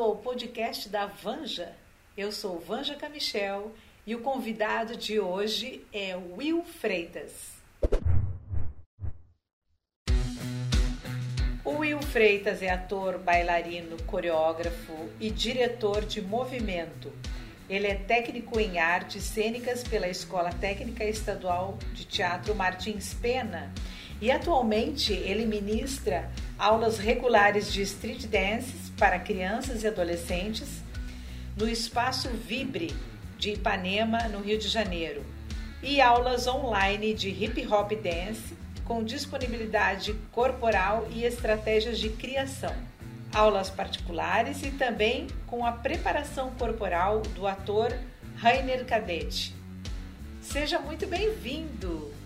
bem-vindo ao podcast da Vanja. Eu sou Vanja Camichel e o convidado de hoje é Will Freitas. O Will Freitas é ator, bailarino, coreógrafo e diretor de movimento. Ele é técnico em artes cênicas pela Escola Técnica Estadual de Teatro Martins Pena e atualmente ele ministra aulas regulares de street dances para crianças e adolescentes no Espaço Vibre de Ipanema, no Rio de Janeiro, e aulas online de hip hop dance com disponibilidade corporal e estratégias de criação. Aulas particulares e também com a preparação corporal do ator Rainer Cadete. Seja muito bem-vindo!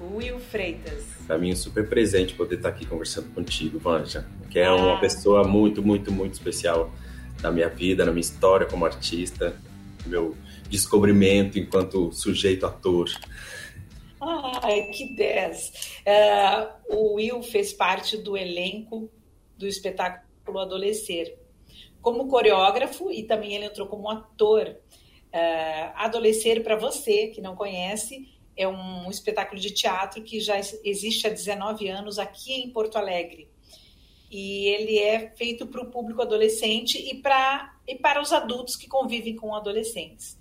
Will Freitas. Para mim é super presente poder estar aqui conversando contigo, Vanja, que é uma pessoa muito, muito, muito especial na minha vida, na minha história como artista, meu descobrimento enquanto sujeito ator. Ai, que 10! Uh, o Will fez parte do elenco do espetáculo Adolescer. Como coreógrafo e também ele entrou como ator. Uh, Adolescer, para você que não conhece, é um espetáculo de teatro que já existe há 19 anos aqui em Porto Alegre. E ele é feito para o público adolescente e, pra, e para os adultos que convivem com adolescentes.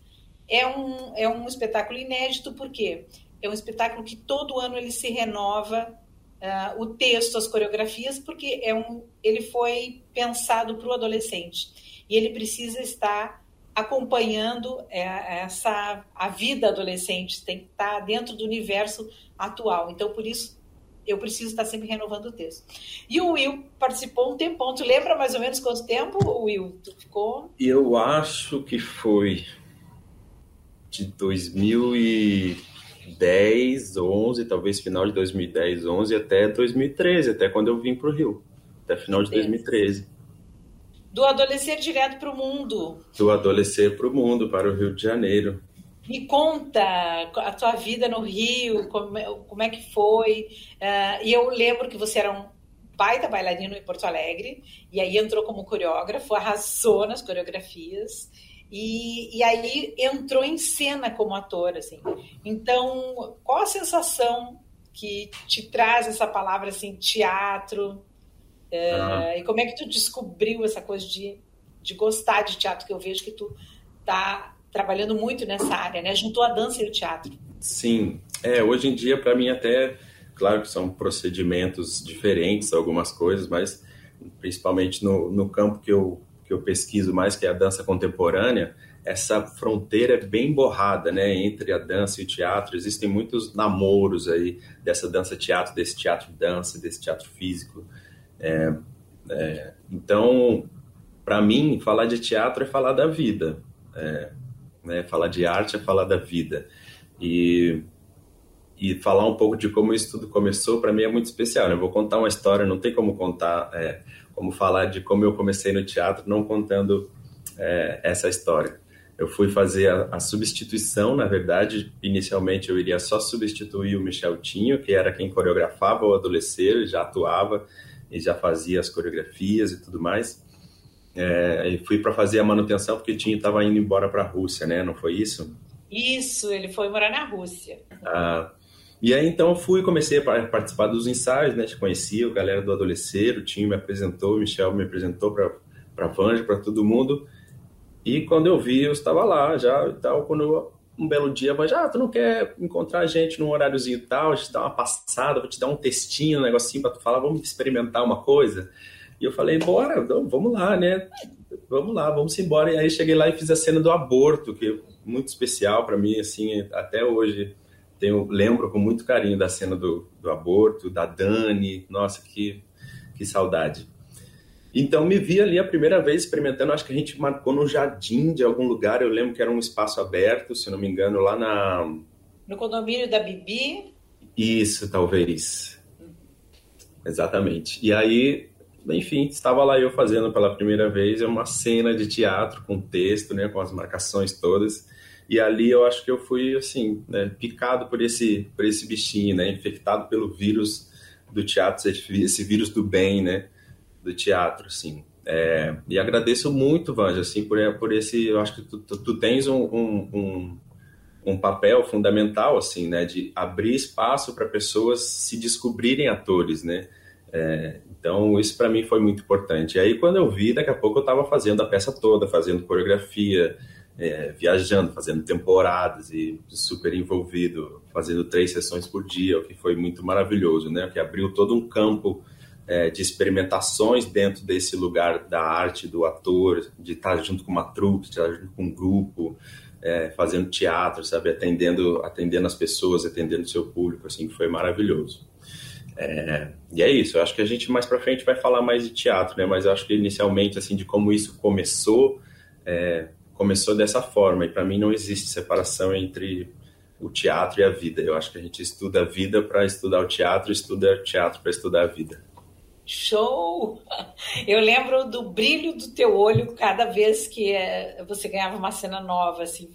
É um, é um espetáculo inédito, porque é um espetáculo que todo ano ele se renova uh, o texto, as coreografias, porque é um, ele foi pensado para o adolescente. E ele precisa estar acompanhando é, essa a vida adolescente, tem que estar dentro do universo atual. Então, por isso, eu preciso estar sempre renovando o texto. E o Will participou um tempão. Tu lembra mais ou menos quanto tempo, Will? Tu ficou? Eu acho que foi de 2010, 11, talvez final de 2010, 11 até 2013, até quando eu vim para o Rio, até final de 2013. Do adolescer direto para o mundo. Do adolescer para o mundo, para o Rio de Janeiro. Me conta a tua vida no Rio, como, é, como é que foi. Uh, e eu lembro que você era um baita bailarino em Porto Alegre, e aí entrou como coreógrafo, arrasou nas coreografias. E, e aí entrou em cena como ator, assim. Então, qual a sensação que te traz essa palavra, assim, teatro, uhum. E como é que tu descobriu essa coisa de, de gostar de teatro? Que eu vejo que tu tá trabalhando muito nessa área, né? Juntou a dança e o teatro. Sim. É, hoje em dia, para mim, até, claro que são procedimentos diferentes, algumas coisas, mas principalmente no, no campo que eu, que eu pesquiso mais, que é a dança contemporânea, essa fronteira é bem borrada, né, entre a dança e o teatro. Existem muitos namoros aí dessa dança-teatro, desse teatro-dança, desse teatro físico. É, é, então, para mim, falar de teatro é falar da vida. É, né? Falar de arte é falar da vida. E, e falar um pouco de como isso tudo começou, para mim é muito especial. Né? Eu vou contar uma história, não tem como contar, é, como falar de como eu comecei no teatro, não contando é, essa história. Eu fui fazer a, a, substituição, na verdade, inicialmente eu iria só substituir o Michel Tinho, que era quem coreografava o adolescente, já atuava, e já fazia as coreografias e tudo mais. É, e fui para fazer a manutenção porque o Tinho estava indo embora para a Rússia, né? Não foi isso? Isso, ele foi morar na Rússia. Ah, e aí então fui, comecei a participar dos ensaios, né? Te conhecia, a galera do Adolescer, o Tinho me apresentou, o Michel me apresentou para para Vanja, para todo mundo. E quando eu vi, eu estava lá já e tal. Quando eu um belo dia, mas ah, tu não quer encontrar a gente num horáriozinho tal, a gente dá uma passada, vou te dar um textinho, um negocinho para tu falar, vamos experimentar uma coisa. E eu falei, bora, vamos lá, né? Vamos lá, vamos embora. E aí cheguei lá e fiz a cena do aborto, que é muito especial para mim, assim, até hoje tenho, lembro com muito carinho da cena do, do aborto, da Dani, nossa, que, que saudade. Então me vi ali a primeira vez experimentando, acho que a gente marcou no jardim de algum lugar, eu lembro que era um espaço aberto, se não me engano, lá na... No condomínio da Bibi? Isso, talvez. Exatamente. E aí, enfim, estava lá eu fazendo pela primeira vez uma cena de teatro com texto, né, com as marcações todas. E ali eu acho que eu fui, assim, né, picado por esse, por esse bichinho, né, infectado pelo vírus do teatro, esse vírus do bem, né, do teatro, assim. É, e agradeço muito, Vanja, assim, por, por esse, eu acho que tu, tu, tu tens um, um, um, papel fundamental, assim, né, de abrir espaço para pessoas se descobrirem atores, né, é, então isso para mim foi muito importante. E aí quando eu vi, daqui a pouco eu estava fazendo a peça toda, fazendo coreografia, é, viajando, fazendo temporadas e super envolvido, fazendo três sessões por dia, o que foi muito maravilhoso, né, que abriu todo um campo é, de experimentações dentro desse lugar da arte, do ator, de estar junto com uma trupe, de estar junto com um grupo, é, fazendo teatro, sabe, atendendo, atendendo as pessoas, atendendo o seu público, assim, foi maravilhoso. É, e é isso, eu acho que a gente mais para frente vai falar mais de teatro, né, mas eu acho que inicialmente, assim, de como isso começou, é, começou dessa forma, e para mim não existe separação entre o teatro e a vida, eu acho que a gente estuda a vida para estudar o teatro, estuda o teatro para estudar a vida. Show! Eu lembro do brilho do teu olho cada vez que eh, você ganhava uma cena nova, assim,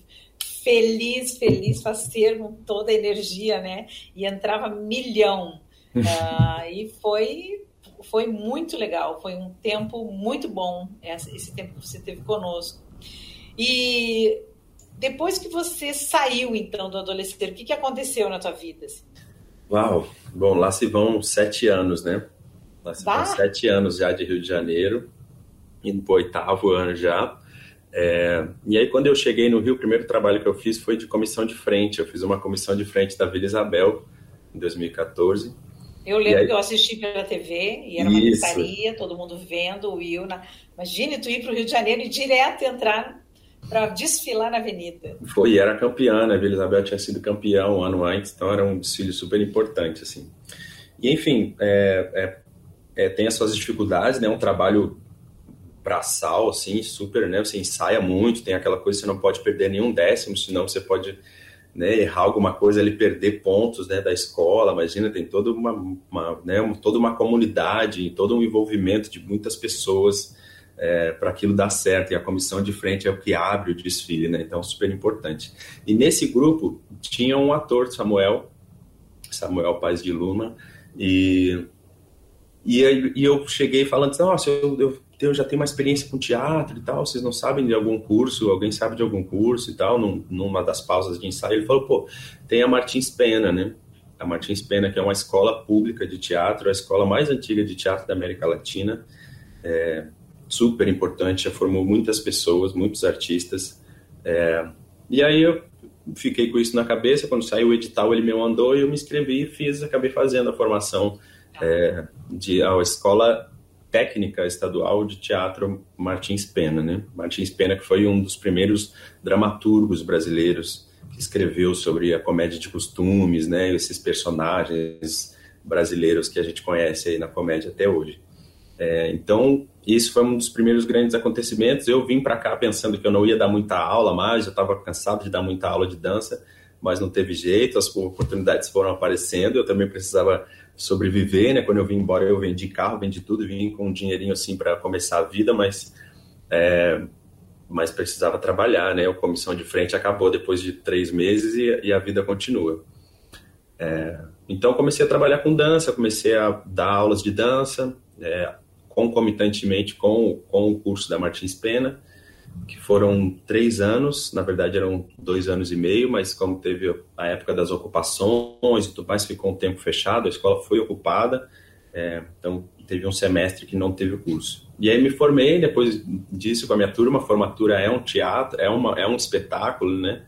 feliz, feliz, faceiro, com toda a energia, né? E entrava milhão. uh, e foi, foi muito legal, foi um tempo muito bom, esse tempo que você teve conosco. E depois que você saiu, então, do adolescente, o que, que aconteceu na tua vida? Assim? Uau! Bom, lá se vão sete anos, né? Nós temos sete anos já de Rio de Janeiro, indo para o oitavo ano já. É, e aí, quando eu cheguei no Rio, o primeiro trabalho que eu fiz foi de comissão de frente. Eu fiz uma comissão de frente da Vila Isabel, em 2014. Eu lembro aí... que eu assisti pela TV e era uma gritaria, todo mundo vendo o Will. Na... Imagine tu ir para o Rio de Janeiro e direto entrar para desfilar na avenida. Foi, era campeã, né? A Vila Isabel tinha sido campeã um ano antes, então era um desfile super importante, assim. E, enfim, é, é, é, tem as suas dificuldades, né? Um trabalho braçal, assim, super, né? Você ensaia muito, tem aquela coisa você não pode perder nenhum décimo, senão você pode né, errar alguma coisa ali, perder pontos né, da escola. Imagina, tem toda uma, uma né, toda uma comunidade, todo um envolvimento de muitas pessoas é, para aquilo dar certo. E a comissão de frente é o que abre o desfile, né? Então, super importante. E nesse grupo tinha um ator, Samuel, Samuel Paz de Luma, e e, e eu cheguei falando, assim, nossa, eu, eu, eu, já tenho uma experiência com teatro e tal, vocês não sabem de algum curso, alguém sabe de algum curso e tal, num, numa das pausas de ensaio, ele falou, pô, tem a Martins Pena, né? A Martins Pena, que é uma escola pública de teatro, a escola mais antiga de teatro da América Latina, é, super importante, já formou muitas pessoas, muitos artistas, é, e aí eu fiquei com isso na cabeça, quando saiu o edital ele me mandou e eu me inscrevi e fiz, acabei fazendo a formação é, de a escola técnica estadual de teatro Martins Pena, né? Martins Pena que foi um dos primeiros dramaturgos brasileiros que escreveu sobre a comédia de costumes, né? Esses personagens brasileiros que a gente conhece aí na comédia até hoje. É, então, isso foi um dos primeiros grandes acontecimentos. Eu vim para cá pensando que eu não ia dar muita aula mais, eu estava cansado de dar muita aula de dança, mas não teve jeito, as oportunidades foram aparecendo, eu também precisava sobreviver, né? Quando eu vim embora, eu vendi carro, vendi tudo, vim com um dinheirinho assim para começar a vida, mas é, mas precisava trabalhar, né? A comissão de frente acabou depois de três meses e, e a vida continua. É, então comecei a trabalhar com dança, comecei a dar aulas de dança, é, concomitantemente com, com o curso da Martins Pena que foram três anos, na verdade eram dois anos e meio, mas como teve a época das ocupações e tudo mais, ficou um tempo fechado, a escola foi ocupada, é, então teve um semestre que não teve o curso. E aí me formei, depois disso com a minha turma, formatura é um teatro, é, uma, é um espetáculo, né?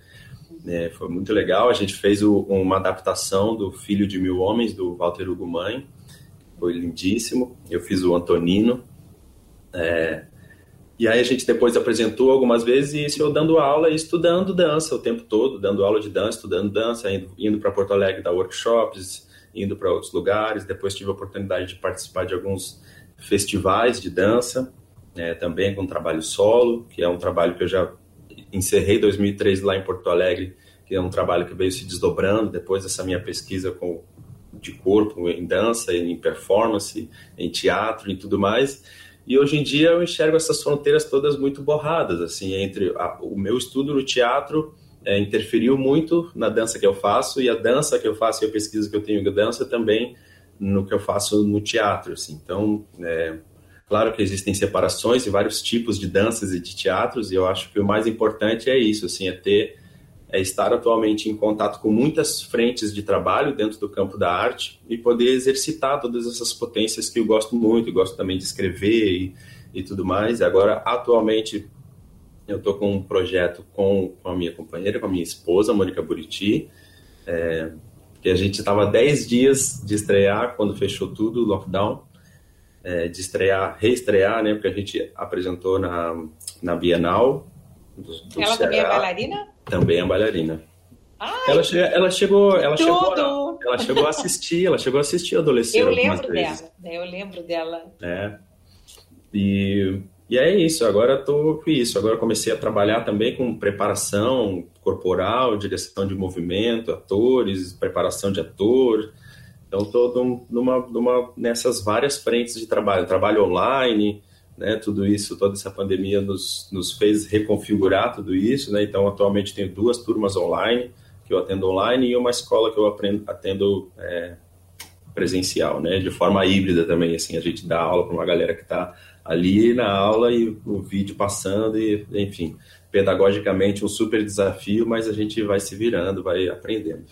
É, foi muito legal, a gente fez o, uma adaptação do Filho de Mil Homens, do Walter Hugo foi lindíssimo, eu fiz o Antonino, é, e aí a gente depois apresentou algumas vezes e isso eu dando aula e estudando dança o tempo todo, dando aula de dança, estudando dança, indo, indo para Porto Alegre dar workshops, indo para outros lugares. Depois tive a oportunidade de participar de alguns festivais de dança, é, também com trabalho solo, que é um trabalho que eu já encerrei em 2003 lá em Porto Alegre, que é um trabalho que veio se desdobrando depois dessa minha pesquisa com de corpo em dança, em performance, em teatro e tudo mais. E hoje em dia eu enxergo essas fronteiras todas muito borradas, assim, entre a, o meu estudo no teatro é, interferiu muito na dança que eu faço e a dança que eu faço e a pesquisa que eu tenho de dança também no que eu faço no teatro, assim. Então, é, Claro que existem separações e vários tipos de danças e de teatros, e eu acho que o mais importante é isso, assim, é ter é estar atualmente em contato com muitas frentes de trabalho dentro do campo da arte e poder exercitar todas essas potências que eu gosto muito, eu gosto também de escrever e, e tudo mais. Agora, atualmente, eu estou com um projeto com, com, a minha companheira, com a minha esposa, Mônica Buriti, é, que a gente estava 10 dias de estrear quando fechou tudo, o lockdown, é, de estrear, reestrear, né, porque a gente apresentou na, na Bienal. Do, do Ela Ceará. também é bailarina? Também é bailarina. Ai, ela, che ela chegou, ela chegou, a, ela chegou a assistir, ela chegou a assistir adolescente. Eu lembro vezes. dela, né? eu lembro dela. É. E, e é isso. Agora estou com isso. Agora comecei a trabalhar também com preparação corporal, direção de movimento, atores, preparação de ator. Então estou numa, numa nessas várias frentes de trabalho, trabalho online né? Tudo isso, toda essa pandemia nos, nos fez reconfigurar tudo isso, né? Então, atualmente tenho duas turmas online que eu atendo online e uma escola que eu aprendo, atendo é, presencial, né? De forma híbrida também, assim, a gente dá aula para uma galera que está ali na aula e o vídeo passando e, enfim, pedagogicamente um super desafio, mas a gente vai se virando, vai aprendendo.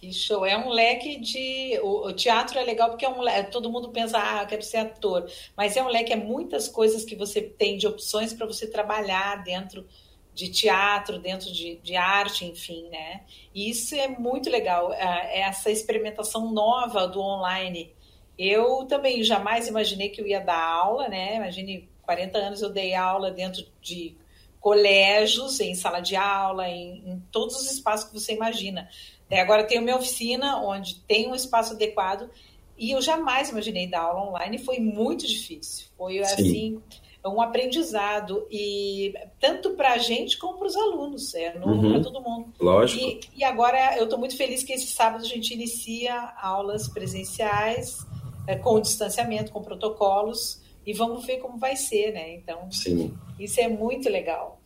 Que show. É um leque de. O, teatro é legal porque é um leque. Todo mundo pensa, ah, eu quero ser ator. Mas é um leque, é muitas coisas que você tem de opções para você trabalhar dentro de teatro, dentro de, de arte, enfim, né? E isso é muito legal, é, essa experimentação nova do online. Eu também jamais imaginei que eu ia dar aula, né? Imagine, 40 anos eu dei aula dentro de colégios, em sala de aula, em, em todos os espaços que você imagina. É, agora tenho minha oficina, onde tem um espaço adequado, e eu jamais imaginei dar aula online, foi muito difícil. Foi Sim. assim um aprendizado e tanto para a gente como para os alunos, é novo uhum. para todo mundo. Lógico. E, e agora eu estou muito feliz que esse sábado a gente inicia aulas presenciais é, com distanciamento, com protocolos e vamos ver como vai ser, né? Então, Sim. isso é muito legal.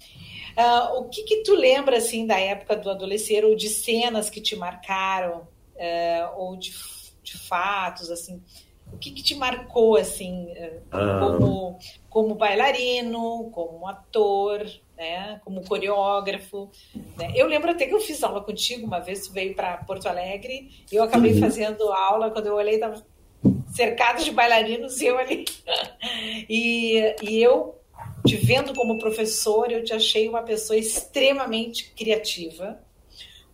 Uh, o que, que tu lembra assim da época do adolescente ou de cenas que te marcaram uh, ou de, de, fatos assim? O que, que te marcou assim uh, como como bailarino, como ator, né? Como coreógrafo. Né? Eu lembro até que eu fiz aula contigo uma vez, tu veio para Porto Alegre e eu acabei uhum. fazendo aula quando eu olhei estava cercado de bailarinos e eu ali e, e eu te vendo como professor, eu te achei uma pessoa extremamente criativa,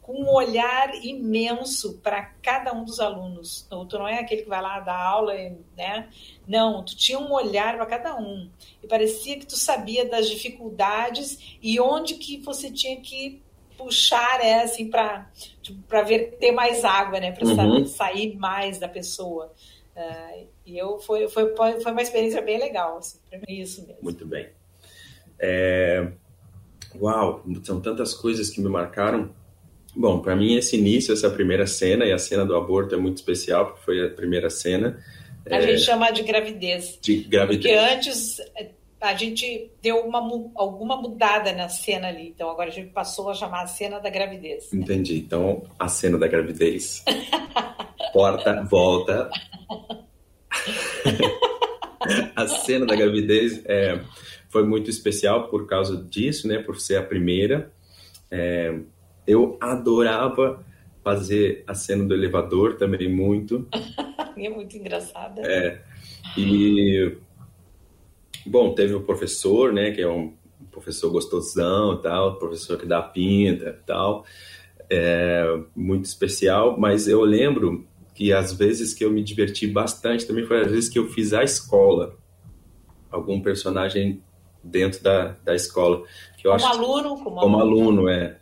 com um olhar imenso para cada um dos alunos. Então, tu não é aquele que vai lá dar aula, né? Não, tu tinha um olhar para cada um. E parecia que tu sabia das dificuldades e onde que você tinha que puxar, né, assim, para tipo, ver ter mais água, né, para uhum. sair mais da pessoa. Uh, e eu foi, foi, foi uma experiência bem legal, assim, para mim isso mesmo. Muito bem. É... Uau, são tantas coisas que me marcaram. Bom, para mim esse início, essa primeira cena e a cena do aborto é muito especial porque foi a primeira cena. A é... gente chama de gravidez. De gravidez. Porque antes é, a gente deu uma, alguma mudada na cena ali. Então agora a gente passou a chamar a cena da gravidez. Né? Entendi. Então a cena da gravidez. Porta, volta. a cena da gravidez é foi muito especial por causa disso, né? Por ser a primeira. É, eu adorava fazer a cena do elevador também muito. é muito engraçada. É. E bom, teve o professor, né? Que é um professor gostosão, tal, professor que dá pinta, tal. É, muito especial. Mas eu lembro que às vezes que eu me diverti bastante também foi às vezes que eu fiz a escola algum personagem dentro da, da escola. Que eu como acho aluno? Como, como aluno, é.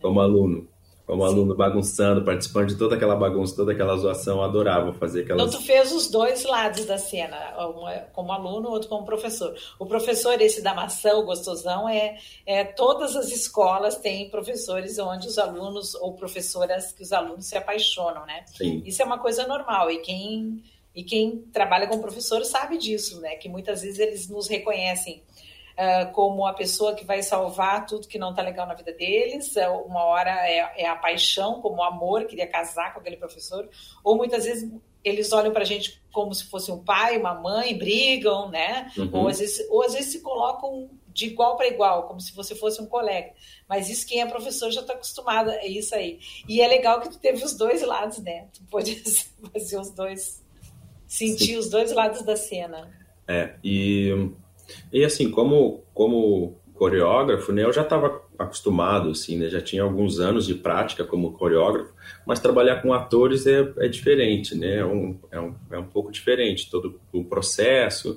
Como aluno. Como Sim. aluno bagunçando, participando de toda aquela bagunça, toda aquela zoação, adorava fazer aquelas... Então tu fez os dois lados da cena, um é como aluno, outro como professor. O professor, esse da maçã, o gostosão, é, é todas as escolas têm professores onde os alunos, ou professoras que os alunos se apaixonam, né? Sim. Isso é uma coisa normal, e quem e quem trabalha com professor sabe disso, né? Que muitas vezes eles nos reconhecem uh, como a pessoa que vai salvar tudo que não está legal na vida deles. Uma hora é, é, a paixão, como o amor, queria casar com aquele professor. Ou muitas vezes eles olham para a gente como se fosse um pai, uma mãe, brigam, né? Uhum. Ou, às vezes, ou às vezes se colocam de igual para igual, como se você fosse um colega. Mas isso quem é professor já está acostumado, é isso aí. E é legal que tu teve os dois lados, né? Tu pode fazer os dois, sentir os dois lados da cena. É, e, e assim, como, como coreógrafo, né, eu já estava acostumado, assim, né, já tinha alguns anos de prática como coreógrafo, mas trabalhar com atores é, é diferente, né, é um, é, um, é um pouco diferente, todo o processo,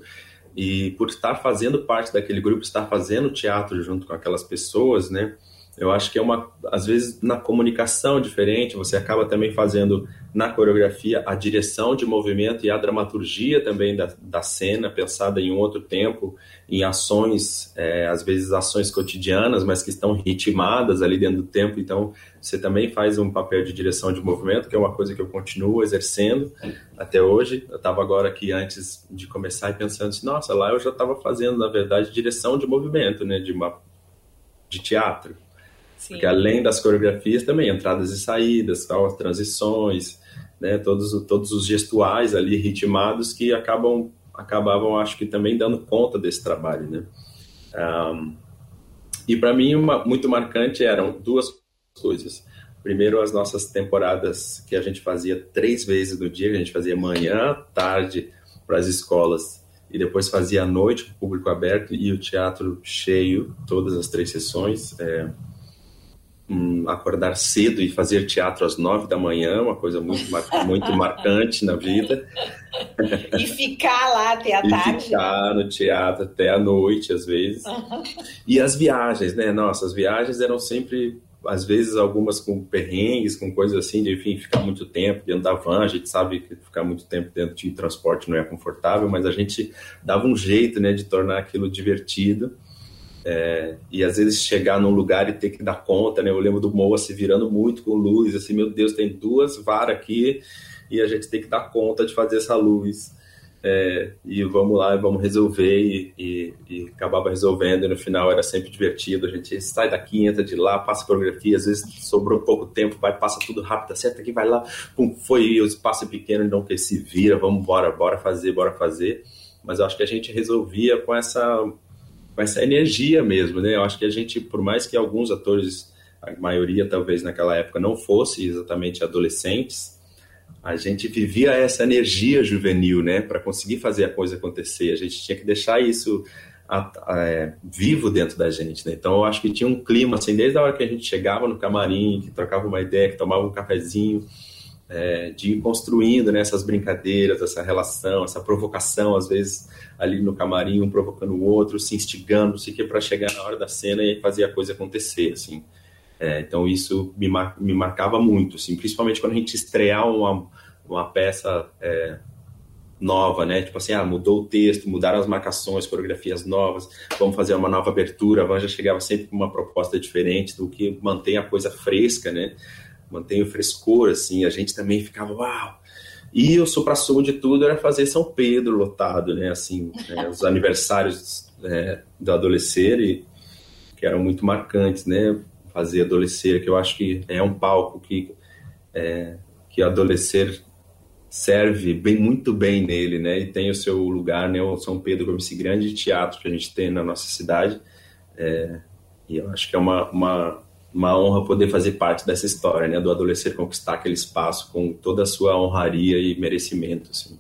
e por estar fazendo parte daquele grupo, estar fazendo teatro junto com aquelas pessoas, né, eu acho que é uma, às vezes, na comunicação diferente, você acaba também fazendo na coreografia a direção de movimento e a dramaturgia também da, da cena, pensada em um outro tempo, em ações, é, às vezes ações cotidianas, mas que estão ritmadas ali dentro do tempo. Então, você também faz um papel de direção de movimento, que é uma coisa que eu continuo exercendo até hoje. Eu estava agora aqui antes de começar e pensando assim, nossa, lá eu já estava fazendo, na verdade, direção de movimento, né, de uma de teatro. Sim. Porque além das coreografias, também entradas e saídas, tal, as transições, né, todos, todos os gestuais ali ritmados que acabam acabavam, acho que também dando conta desse trabalho, né? Um, e para mim, uma, muito marcante eram duas coisas. Primeiro, as nossas temporadas que a gente fazia três vezes no dia, a gente fazia manhã, tarde para as escolas e depois fazia à noite, o público aberto e o teatro cheio, todas as três sessões. É, um, acordar cedo e fazer teatro às nove da manhã, uma coisa muito, muito marcante na vida. E ficar lá até a e tarde. E ficar no teatro até a noite, às vezes. Uhum. E as viagens, né? Nossa, as viagens eram sempre, às vezes, algumas com perrengues, com coisas assim, de, enfim, ficar muito tempo dentro da van. A gente sabe que ficar muito tempo dentro de transporte não é confortável, mas a gente dava um jeito, né, de tornar aquilo divertido. É, e às vezes chegar num lugar e ter que dar conta, né? Eu lembro do Moa se virando muito com luz, assim, meu Deus, tem duas varas aqui e a gente tem que dar conta de fazer essa luz. É, e vamos lá, vamos resolver e, e, e, acabava resolvendo e no final era sempre divertido, a gente sai daqui, entra de lá, passa coreografia, às vezes sobrou pouco tempo, vai, passa tudo rápido, acerta aqui, vai lá, pum, foi, o espaço é pequeno, então que se vira, vamos embora, bora fazer, bora fazer, mas eu acho que a gente resolvia com essa com essa energia mesmo, né? Eu acho que a gente, por mais que alguns atores, a maioria talvez naquela época não fosse exatamente adolescentes, a gente vivia essa energia juvenil, né? Para conseguir fazer a coisa acontecer, a gente tinha que deixar isso a, a, é, vivo dentro da gente, né? Então eu acho que tinha um clima assim, desde a hora que a gente chegava no camarim, que trocava uma ideia, que tomava um cafezinho, é, de ir construindo né, essas brincadeiras, essa relação, essa provocação, às vezes ali no camarim, um provocando o outro, se instigando, se que para chegar na hora da cena e fazer a coisa acontecer, assim. É, então isso me, mar, me marcava muito, assim, principalmente quando a gente estrear uma, uma peça é, nova, né? Tipo assim, ah, mudou o texto, mudaram as marcações, coreografias novas, vamos fazer uma nova abertura. A Van já chegava sempre com uma proposta diferente do que mantém a coisa fresca, né? Mantém o frescor, assim. A gente também ficava, uau, e o supra-sumo de tudo era fazer São Pedro lotado, né? Assim, né? os aniversários é, do Adolescer, que eram muito marcantes, né? Fazer Adolescer, que eu acho que é um palco que, é, que Adolescer serve bem, muito bem nele, né? E tem o seu lugar, né? O São Pedro como esse grande teatro que a gente tem na nossa cidade. É, e eu acho que é uma, uma uma honra poder fazer parte dessa história, né, do adolescente conquistar aquele espaço com toda a sua honraria e merecimento, assim.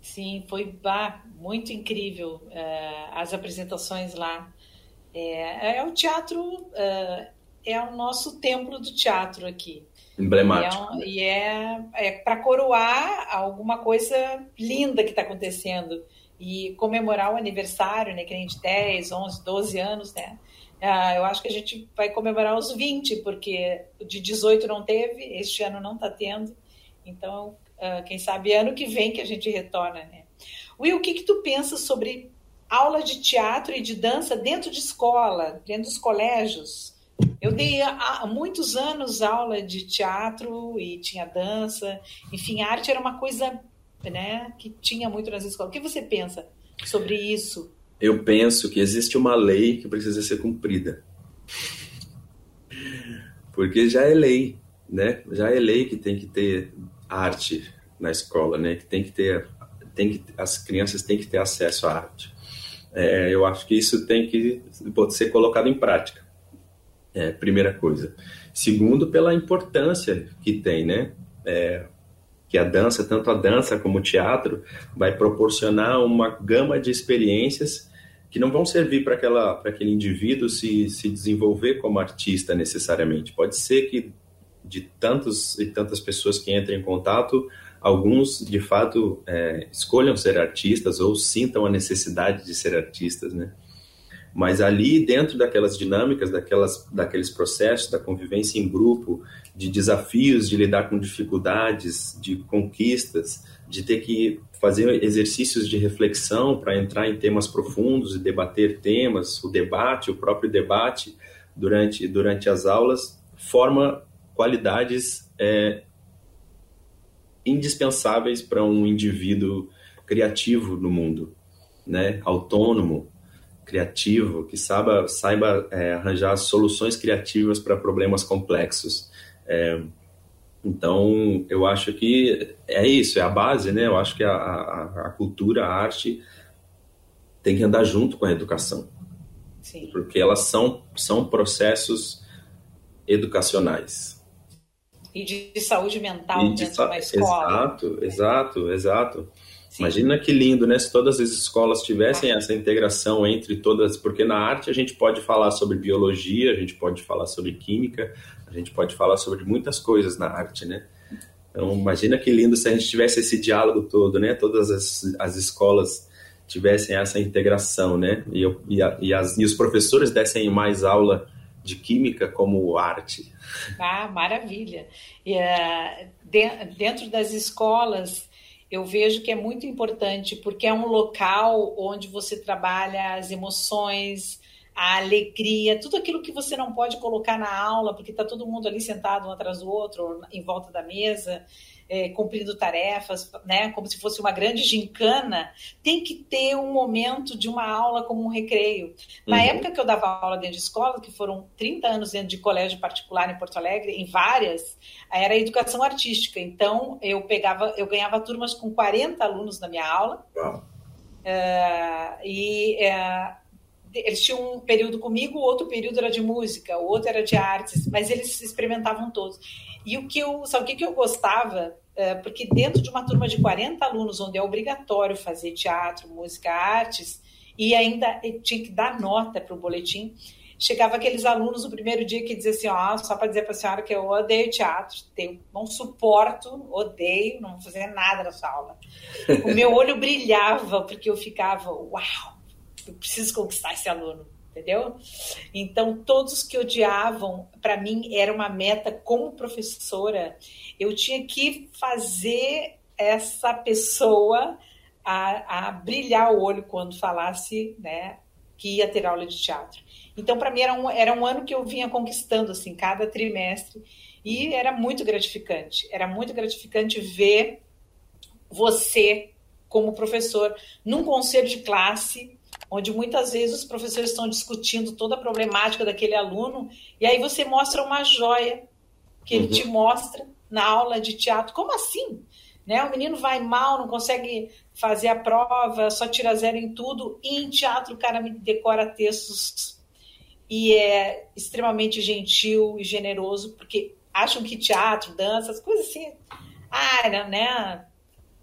Sim, foi bah, muito incrível uh, as apresentações lá. É, é o teatro, uh, é o nosso templo do teatro aqui. Emblemático. E é, é, é para coroar alguma coisa linda que está acontecendo e comemorar o aniversário, né, que nem de 10, 11, 12 anos, né? Ah, eu acho que a gente vai comemorar os 20, porque de 18 não teve, este ano não está tendo. Então, ah, quem sabe ano que vem que a gente retorna, né? Will, o que, que tu pensa sobre aula de teatro e de dança dentro de escola, dentro dos colégios? Eu dei há muitos anos aula de teatro e tinha dança, enfim, arte era uma coisa né, que tinha muito nas escolas. O que você pensa sobre isso? Eu penso que existe uma lei que precisa ser cumprida. Porque já é lei, né? Já é lei que tem que ter arte na escola, né? Que tem que ter, tem que, as crianças têm que ter acesso à arte. É, eu acho que isso tem que pode ser colocado em prática. É, primeira coisa. Segundo, pela importância que tem, né? É, que a dança, tanto a dança como o teatro, vai proporcionar uma gama de experiências que não vão servir para aquele indivíduo se, se desenvolver como artista necessariamente. Pode ser que de tantos e tantas pessoas que entrem em contato, alguns de fato é, escolham ser artistas ou sintam a necessidade de ser artistas, né? Mas ali dentro daquelas dinâmicas, daquelas, daqueles processos, da convivência em grupo, de desafios, de lidar com dificuldades, de conquistas, de ter que fazer exercícios de reflexão para entrar em temas profundos e debater temas, o debate, o próprio debate durante, durante as aulas, forma qualidades é, indispensáveis para um indivíduo criativo no mundo, né? autônomo, criativo, que saiba, saiba é, arranjar soluções criativas para problemas complexos. É, então, eu acho que é isso, é a base, né? Eu acho que a, a, a cultura, a arte tem que andar junto com a educação. Sim. Porque elas são, são processos educacionais e de saúde mental de dentro de uma escola. Exato, exato, exato. Sim. Imagina que lindo, né? Se todas as escolas tivessem ah. essa integração entre todas, porque na arte a gente pode falar sobre biologia, a gente pode falar sobre química, a gente pode falar sobre muitas coisas na arte, né? Então, imagina que lindo se a gente tivesse esse diálogo todo, né? Todas as, as escolas tivessem essa integração, né? E, e, a, e, as, e os professores dessem mais aula de química como arte. Ah, maravilha. E, uh, de, dentro das escolas, eu vejo que é muito importante, porque é um local onde você trabalha as emoções, a alegria, tudo aquilo que você não pode colocar na aula, porque está todo mundo ali sentado um atrás do outro, em volta da mesa é, cumprindo tarefas, né, como se fosse uma grande gincana, tem que ter um momento de uma aula como um recreio. Na uhum. época que eu dava aula dentro de escola, que foram 30 anos dentro de colégio particular em Porto Alegre, em várias, era educação artística. Então, eu pegava, eu ganhava turmas com 40 alunos na minha aula. Uhum. Uh, e uh, eles tinham um período comigo, o outro período era de música, o outro era de artes, mas eles experimentavam todos. E o que eu, sabe o que, que eu gostava? É, porque dentro de uma turma de 40 alunos, onde é obrigatório fazer teatro, música, artes, e ainda tinha que dar nota para o boletim, chegava aqueles alunos no primeiro dia que diziam assim, ó, só para dizer para a senhora que eu odeio teatro, tenho, não suporto, odeio, não vou fazer nada nessa aula. O meu olho brilhava porque eu ficava, uau, eu preciso conquistar esse aluno entendeu? Então, todos que odiavam, para mim, era uma meta como professora. Eu tinha que fazer essa pessoa a, a brilhar o olho quando falasse, né, que ia ter aula de teatro. Então, para mim, era um, era um ano que eu vinha conquistando, assim, cada trimestre. E era muito gratificante. Era muito gratificante ver você, como professor, num conselho de classe, onde muitas vezes os professores estão discutindo toda a problemática daquele aluno, e aí você mostra uma joia que ele uhum. te mostra na aula de teatro. Como assim? Né? O menino vai mal, não consegue fazer a prova, só tira zero em tudo, e em teatro o cara me decora textos e é extremamente gentil e generoso, porque acham que teatro, dança, as coisas assim, ah, né?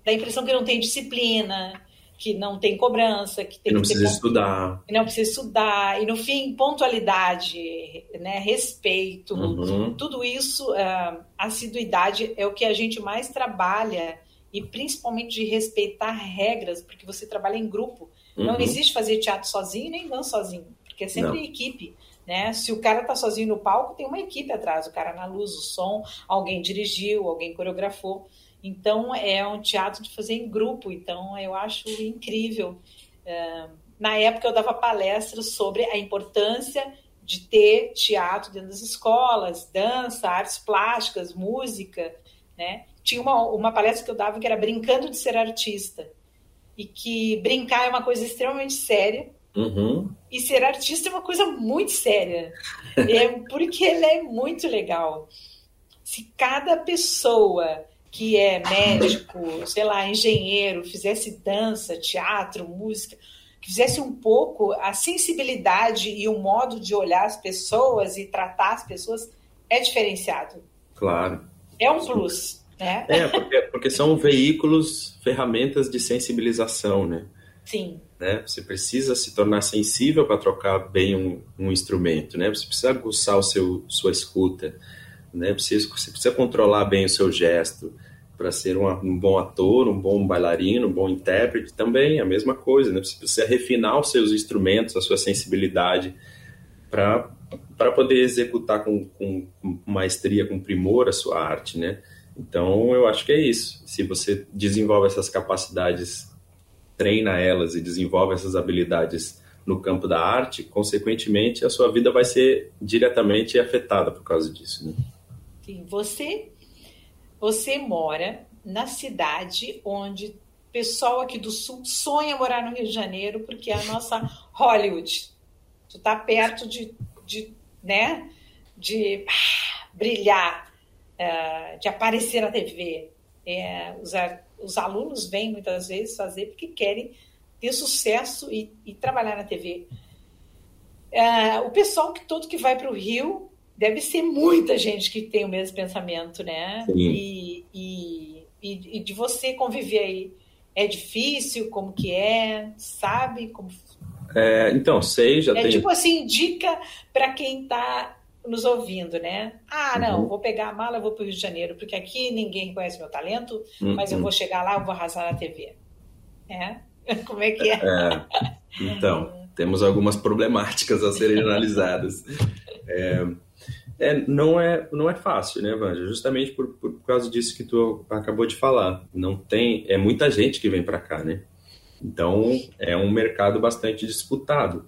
Dá a impressão que não tem disciplina, que não tem cobrança, que tem não que precisa estudar. Que não precisa estudar. E no fim, pontualidade, né, respeito, uhum. tudo isso, uh, assiduidade é o que a gente mais trabalha e principalmente de respeitar regras, porque você trabalha em grupo. Uhum. Não existe fazer teatro sozinho nem dança sozinho, porque é sempre não. equipe. Né? Se o cara está sozinho no palco, tem uma equipe atrás, o cara na luz, o som, alguém dirigiu, alguém coreografou. Então, é um teatro de fazer em grupo, então eu acho incrível. É, na época, eu dava palestras sobre a importância de ter teatro dentro das escolas, dança, artes plásticas, música, né? Tinha uma, uma palestra que eu dava que era brincando de ser artista e que brincar é uma coisa extremamente séria uhum. e ser artista é uma coisa muito séria, é, porque ele é muito legal. Se cada pessoa que é médico, sei lá, engenheiro, fizesse dança, teatro, música, que fizesse um pouco a sensibilidade e o modo de olhar as pessoas e tratar as pessoas é diferenciado. Claro. É um plus, né? É, porque, porque são veículos, ferramentas de sensibilização, né? Sim. Né? Você precisa se tornar sensível para trocar bem um, um, instrumento, né? Você precisa aguçar o seu sua escuta, né? Você, você precisa controlar bem o seu gesto para ser um, um, bom ator, um bom bailarino, um bom intérprete também a mesma coisa, né? Você precisa refinar os seus instrumentos, a sua sensibilidade para poder executar com, com, com maestria, com primor a sua arte, né? Então eu acho que é isso. Se você desenvolve essas capacidades treina elas e desenvolve essas habilidades no campo da arte, consequentemente a sua vida vai ser diretamente afetada por causa disso. Né? Você você mora na cidade onde o pessoal aqui do sul sonha morar no Rio de Janeiro porque é a nossa Hollywood. Tu tá perto de, de né, de ah, brilhar, uh, de aparecer na TV. É, os, os alunos vêm muitas vezes fazer porque querem ter sucesso e, e trabalhar na TV. É, o pessoal que todo que vai para o Rio deve ser muita gente que tem o mesmo pensamento, né? E, e, e, e, de você conviver aí é difícil, como que é, sabe como? É, então sei, já é, tem. Tipo assim, dica para quem está nos ouvindo, né? Ah, não, uhum. vou pegar a mala, vou para o Rio de Janeiro, porque aqui ninguém conhece meu talento, uhum. mas eu vou chegar lá, eu vou arrasar na TV. É? Como é que é? é. Então, temos algumas problemáticas a serem analisadas. É, é, não, é, não é fácil, né, Vanja? Justamente por, por causa disso que tu acabou de falar. Não tem, é muita gente que vem para cá, né? Então, é um mercado bastante disputado.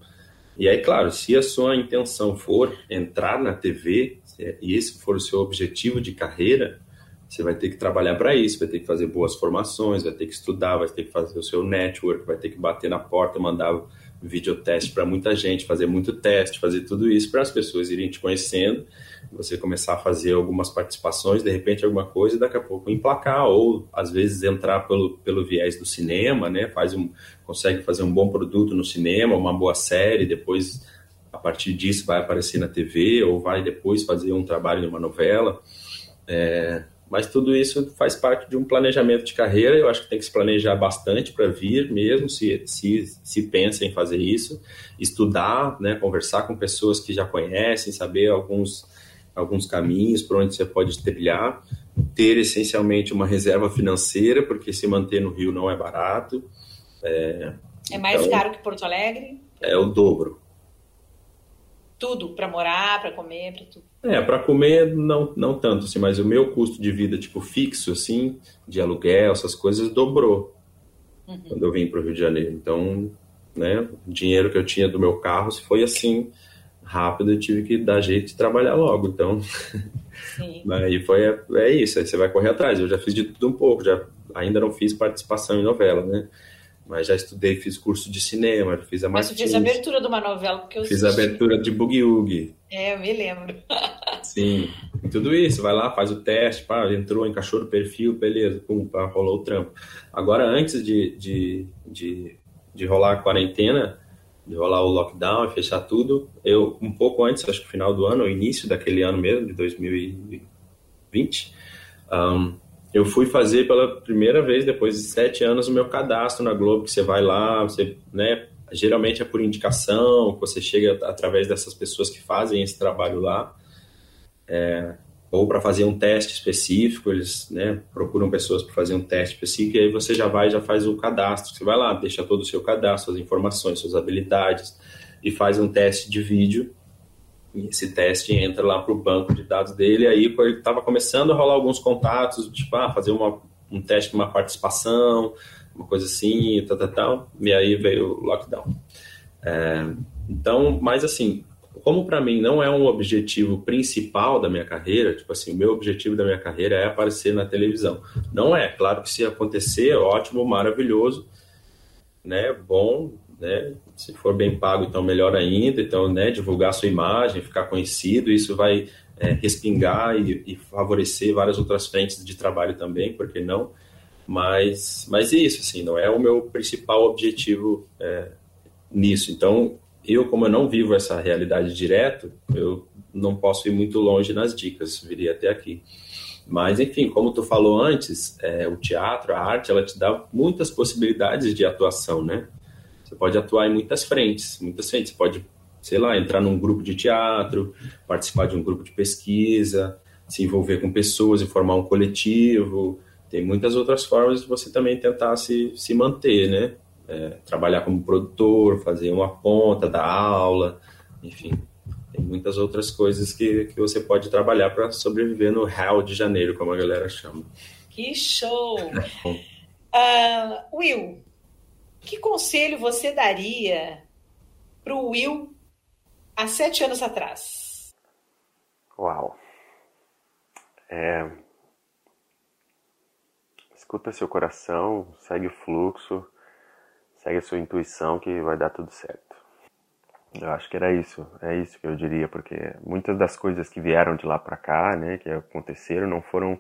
E aí, claro, se a sua intenção for entrar na TV, e esse for o seu objetivo de carreira, você vai ter que trabalhar para isso, vai ter que fazer boas formações, vai ter que estudar, vai ter que fazer o seu network, vai ter que bater na porta, mandar videoteste para muita gente, fazer muito teste, fazer tudo isso para as pessoas irem te conhecendo, você começar a fazer algumas participações, de repente alguma coisa, e daqui a pouco emplacar, ou às vezes entrar pelo, pelo viés do cinema, né? Faz um, consegue fazer um bom produto no cinema, uma boa série, depois a partir disso vai aparecer na TV, ou vai depois fazer um trabalho em uma novela. É, mas tudo isso faz parte de um planejamento de carreira. Eu acho que tem que se planejar bastante para vir mesmo, se, se, se pensa em fazer isso. Estudar, né, conversar com pessoas que já conhecem, saber alguns, alguns caminhos por onde você pode trilhar. Ter essencialmente uma reserva financeira, porque se manter no Rio não é barato. É, é mais então, caro que Porto Alegre? É o dobro. Tudo, para morar, para comer, para tudo. É, para comer não, não tanto, assim, mas o meu custo de vida, tipo, fixo, assim, de aluguel, essas coisas, dobrou uhum. quando eu vim para o Rio de Janeiro. Então, né, o dinheiro que eu tinha do meu carro, se foi assim, rápido, eu tive que dar jeito de trabalhar logo. Então, aí foi, é, é isso, aí você vai correr atrás. Eu já fiz de tudo um pouco, já ainda não fiz participação em novela, né? Mas já estudei, fiz curso de cinema, fiz a Mas fez a abertura de uma novela porque eu Fiz a abertura de Boogie Woogie. É, eu me lembro. Sim, e tudo isso, vai lá, faz o teste, pá, entrou, encaixou no perfil, beleza, pum, pá, rolou o trampo. Agora, antes de, de, de, de rolar a quarentena, de rolar o lockdown e fechar tudo, eu, um pouco antes, acho que final do ano, início daquele ano mesmo, de 2020, um, eu fui fazer pela primeira vez depois de sete anos o meu cadastro na Globo, que você vai lá, você, né, geralmente é por indicação, você chega através dessas pessoas que fazem esse trabalho lá, é, ou para fazer um teste específico, eles né, procuram pessoas para fazer um teste específico, e aí você já vai já faz o cadastro, você vai lá, deixa todo o seu cadastro, as informações, suas habilidades, e faz um teste de vídeo, e esse teste entra lá para o banco de dados dele. Aí ele estava começando a rolar alguns contatos, tipo, ah, fazer uma, um teste, uma participação, uma coisa assim, tal, tal, tal. E aí veio o lockdown. É, então, mas assim, como para mim não é um objetivo principal da minha carreira, tipo assim, o meu objetivo da minha carreira é aparecer na televisão. Não é, claro que se acontecer, ótimo, maravilhoso, né, bom, né? Se for bem pago, então melhor ainda. Então, né, divulgar sua imagem, ficar conhecido, isso vai é, respingar e, e, favorecer várias outras frentes de trabalho também, por que não? Mas, mas é isso, assim, não é o meu principal objetivo é, nisso. Então, eu, como eu não vivo essa realidade direto, eu não posso ir muito longe nas dicas, viria até aqui. Mas, enfim, como tu falou antes, é, o teatro, a arte, ela te dá muitas possibilidades de atuação, né? Você pode atuar em muitas frentes, muitas frentes. Você pode, sei lá, entrar num grupo de teatro, participar de um grupo de pesquisa, se envolver com pessoas e formar um coletivo. Tem muitas outras formas de você também tentar se, se manter, né? É, trabalhar como produtor, fazer uma ponta, dar aula, enfim. Tem muitas outras coisas que, que você pode trabalhar para sobreviver no Hell de Janeiro, como a galera chama. Que show! uh, Will, que conselho você daria para o Will há sete anos atrás? Uau! É... Escuta seu coração, segue o fluxo, segue a sua intuição que vai dar tudo certo. Eu acho que era isso, é isso que eu diria, porque muitas das coisas que vieram de lá para cá, né, que aconteceram, não foram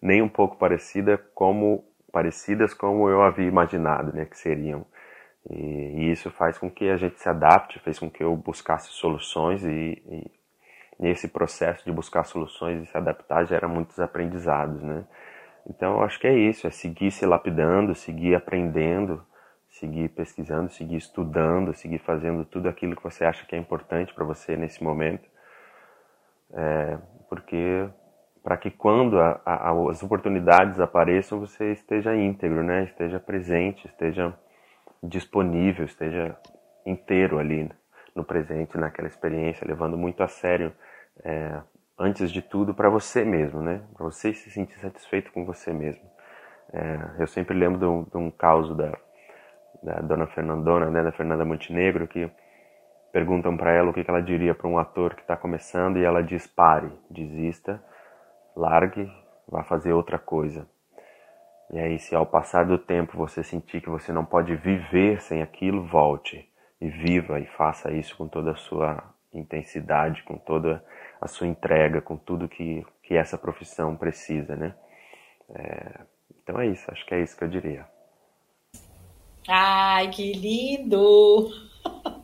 nem um pouco parecida como parecidas como eu havia imaginado, né, que seriam. E, e, isso faz com que a gente se adapte, fez com que eu buscasse soluções e, e nesse processo de buscar soluções e se adaptar gera muitos aprendizados, né? Então eu acho que é isso, é seguir se lapidando, seguir aprendendo, seguir pesquisando, seguir estudando, seguir fazendo tudo aquilo que você acha que é importante para você nesse momento, é, porque para que quando a, a, as oportunidades apareçam você esteja íntegro, né? Esteja presente, esteja disponível, esteja inteiro ali no presente, naquela experiência, levando muito a sério, é, antes de tudo, para você mesmo, né? Para você se sentir satisfeito com você mesmo. É, eu sempre lembro de um, de um caso da da dona Fernandona, né, da Fernanda Montenegro, que perguntam para ela o que ela diria para um ator que está começando e ela diz: pare, desista, largue, vá fazer outra coisa. E aí, se ao passar do tempo você sentir que você não pode viver sem aquilo, volte e viva e faça isso com toda a sua intensidade, com toda a sua entrega, com tudo que, que essa profissão precisa, né? É, então é isso, acho que é isso que eu diria. Ai, que lindo!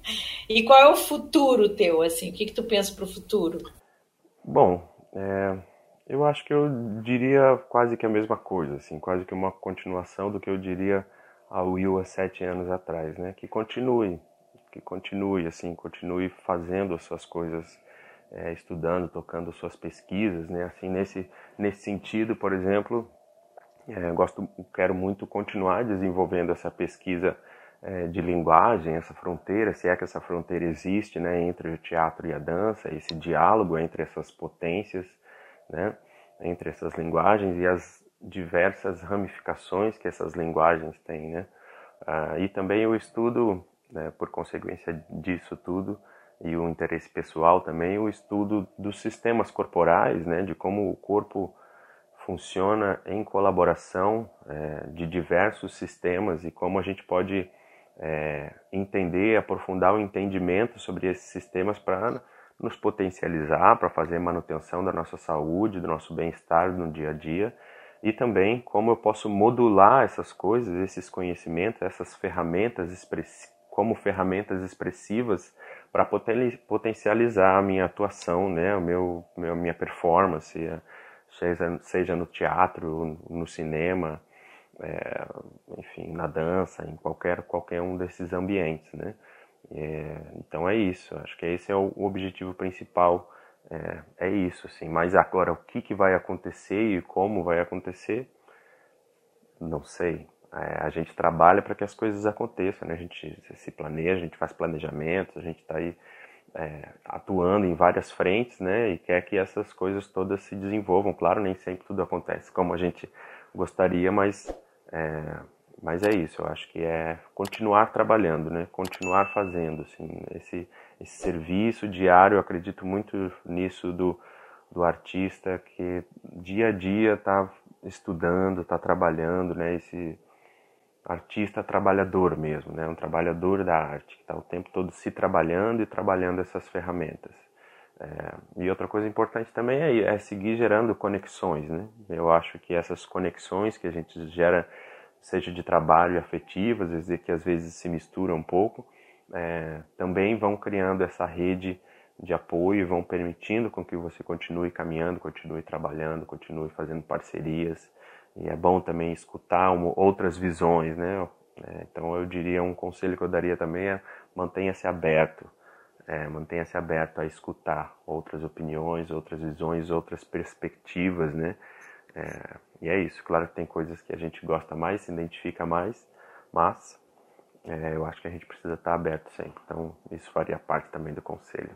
E qual é o futuro teu, assim? O que, que tu pensa para o futuro? Bom, é, eu acho que eu diria quase que a mesma coisa, assim, quase que uma continuação do que eu diria ao Will há sete anos atrás, né? Que continue, que continue, assim, continue fazendo as suas coisas, é, estudando, tocando suas pesquisas, né? Assim, nesse, nesse sentido, por exemplo, é, gosto, quero muito continuar desenvolvendo essa pesquisa é, de linguagem, essa fronteira, se é que essa fronteira existe, né, entre o teatro e a dança, esse diálogo entre essas potências, né, entre essas linguagens e as diversas ramificações que essas linguagens têm, né. Ah, e também o estudo, né, por consequência disso tudo, e o interesse pessoal também, o estudo dos sistemas corporais, né, de como o corpo funciona em colaboração é, de diversos sistemas e como a gente pode é, entender, aprofundar o entendimento sobre esses sistemas para nos potencializar, para fazer manutenção da nossa saúde, do nosso bem-estar no dia a dia e também como eu posso modular essas coisas, esses conhecimentos, essas ferramentas como ferramentas expressivas para potencializar a minha atuação, né, o meu, meu minha performance, seja, seja no teatro, no cinema, é, enfim, na dança, em qualquer, qualquer um desses ambientes, né? É, então é isso, acho que esse é o, objetivo principal, é, é, isso, assim. Mas agora, o que, que vai acontecer e como vai acontecer, não sei. É, a gente trabalha para que as coisas aconteçam, né? A gente se planeja, a gente faz planejamentos, a gente está aí é, atuando em várias frentes, né, e quer que essas coisas todas se desenvolvam. Claro, nem sempre tudo acontece como a gente gostaria, mas é, mas é isso. Eu acho que é continuar trabalhando, né, continuar fazendo, assim, esse esse serviço diário. Eu acredito muito nisso do do artista que dia a dia está estudando, está trabalhando, né, esse artista trabalhador mesmo, né? um trabalhador da arte, que está o tempo todo se trabalhando e trabalhando essas ferramentas. É, e outra coisa importante também é, é, seguir gerando conexões, né? Eu acho que essas conexões que a gente gera, seja de trabalho e dizer que às vezes se misturam um pouco, é, também vão criando essa rede de apoio vão permitindo com que você continue caminhando, continue trabalhando, continue fazendo parcerias. E é bom também escutar uma, outras visões, né? É, então eu diria um conselho que eu daria também é mantenha-se aberto é, mantenha-se aberto a escutar outras opiniões, outras visões, outras perspectivas, né? É, e é isso. Claro que tem coisas que a gente gosta mais, se identifica mais, mas é, eu acho que a gente precisa estar aberto sempre. Então, isso faria parte também do conselho.